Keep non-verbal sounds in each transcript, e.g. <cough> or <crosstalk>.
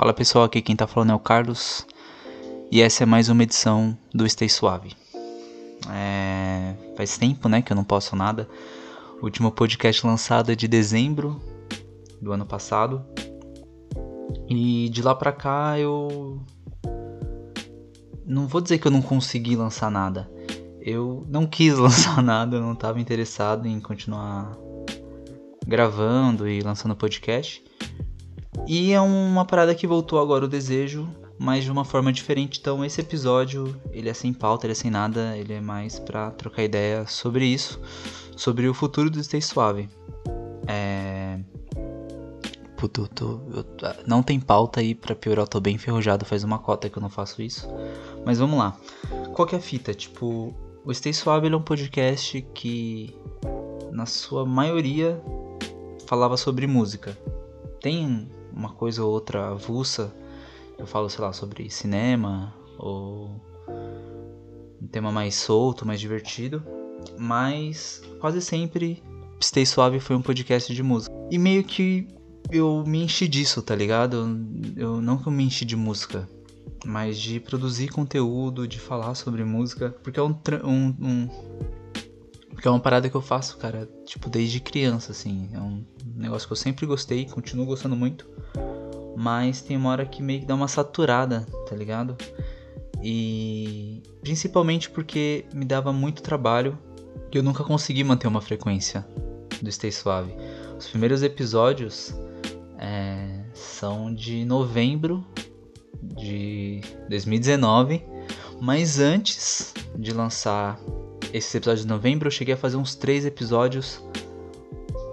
Fala pessoal, aqui quem tá falando é o Carlos e essa é mais uma edição do Stay Suave. É... Faz tempo né, que eu não posso nada. O último podcast lançado é de dezembro do ano passado. E de lá pra cá eu. Não vou dizer que eu não consegui lançar nada. Eu não quis <laughs> lançar nada, eu não estava interessado em continuar gravando e lançando podcast. E é uma parada que voltou agora o desejo, mas de uma forma diferente. Então esse episódio, ele é sem pauta, ele é sem nada, ele é mais pra trocar ideia sobre isso, sobre o futuro do Stay Suave. É... Puto, tô, eu, não tem pauta aí pra piorar, eu tô bem enferrujado, faz uma cota que eu não faço isso. Mas vamos lá. Qual que é a fita? Tipo, o Stay Suave é um podcast que, na sua maioria, falava sobre música. Tem uma coisa ou outra avulsa. Eu falo, sei lá, sobre cinema ou um tema mais solto, mais divertido. Mas quase sempre Stay Suave foi um podcast de música. E meio que eu me enchi disso, tá ligado? Eu não que eu me enchi de música, mas de produzir conteúdo, de falar sobre música, porque é um, um, um porque é uma parada que eu faço, cara, tipo, desde criança, assim. É um negócio que eu sempre gostei, continuo gostando muito. Mas tem uma hora que meio que dá uma saturada, tá ligado? E principalmente porque me dava muito trabalho e eu nunca consegui manter uma frequência do Stay Suave. Os primeiros episódios é, são de novembro de 2019, mas antes de lançar esses episódios de novembro, eu cheguei a fazer uns três episódios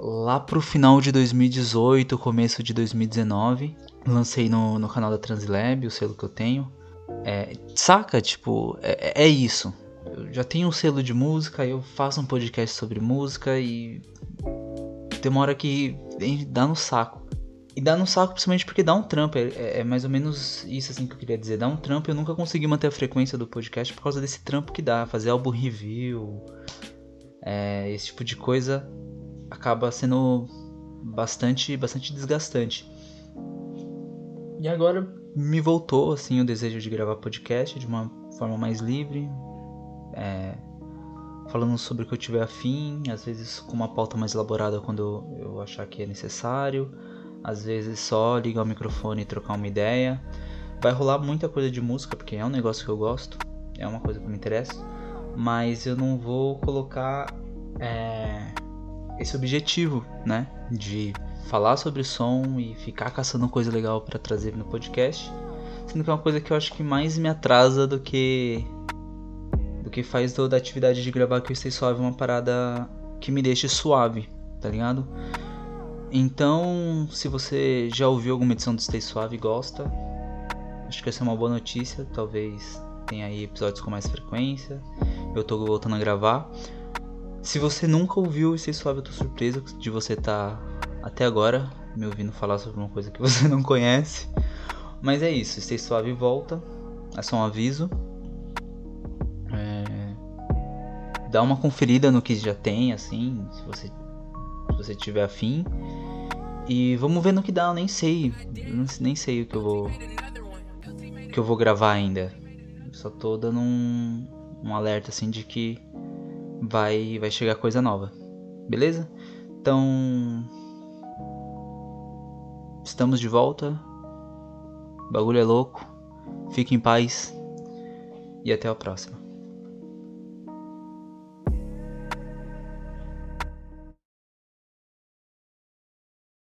lá pro final de 2018, começo de 2019. Lancei no, no canal da Translab, o selo que eu tenho. É, saca? Tipo, é, é isso. Eu já tenho um selo de música, eu faço um podcast sobre música e. Tem uma hora que dá no saco. E dá no saco principalmente porque dá um trampo. É, é, é, mais ou menos isso assim que eu queria dizer. Dá um trampo. Eu nunca consegui manter a frequência do podcast por causa desse trampo que dá. Fazer álbum review. É, esse tipo de coisa acaba sendo bastante, bastante desgastante. E agora me voltou assim o desejo de gravar podcast de uma forma mais livre. É, falando sobre o que eu tiver afim, às vezes com uma pauta mais elaborada quando eu achar que é necessário às vezes só ligar o microfone e trocar uma ideia. Vai rolar muita coisa de música, porque é um negócio que eu gosto, é uma coisa que me interessa, mas eu não vou colocar é, esse objetivo, né, de falar sobre som e ficar caçando coisa legal para trazer no podcast, sendo que é uma coisa que eu acho que mais me atrasa do que do que faz toda a atividade de gravar que eu esteja suave uma parada que me deixe suave, tá ligado? Então, se você já ouviu alguma edição do Stay Suave e gosta, acho que essa é uma boa notícia. Talvez tenha aí episódios com mais frequência. Eu tô voltando a gravar. Se você nunca ouviu o Stay Suave, eu tô surpreso de você estar tá até agora me ouvindo falar sobre uma coisa que <laughs> você não conhece. Mas é isso, Stay Suave volta. É só um aviso. É... Dá uma conferida no que já tem, assim, se você se você tiver afim. E vamos ver no que dá, eu nem sei. Nem sei o que eu vou. que eu vou gravar ainda. Só tô dando um, um alerta assim de que vai, vai chegar coisa nova. Beleza? Então. Estamos de volta. O bagulho é louco. Fique em paz. E até a próxima.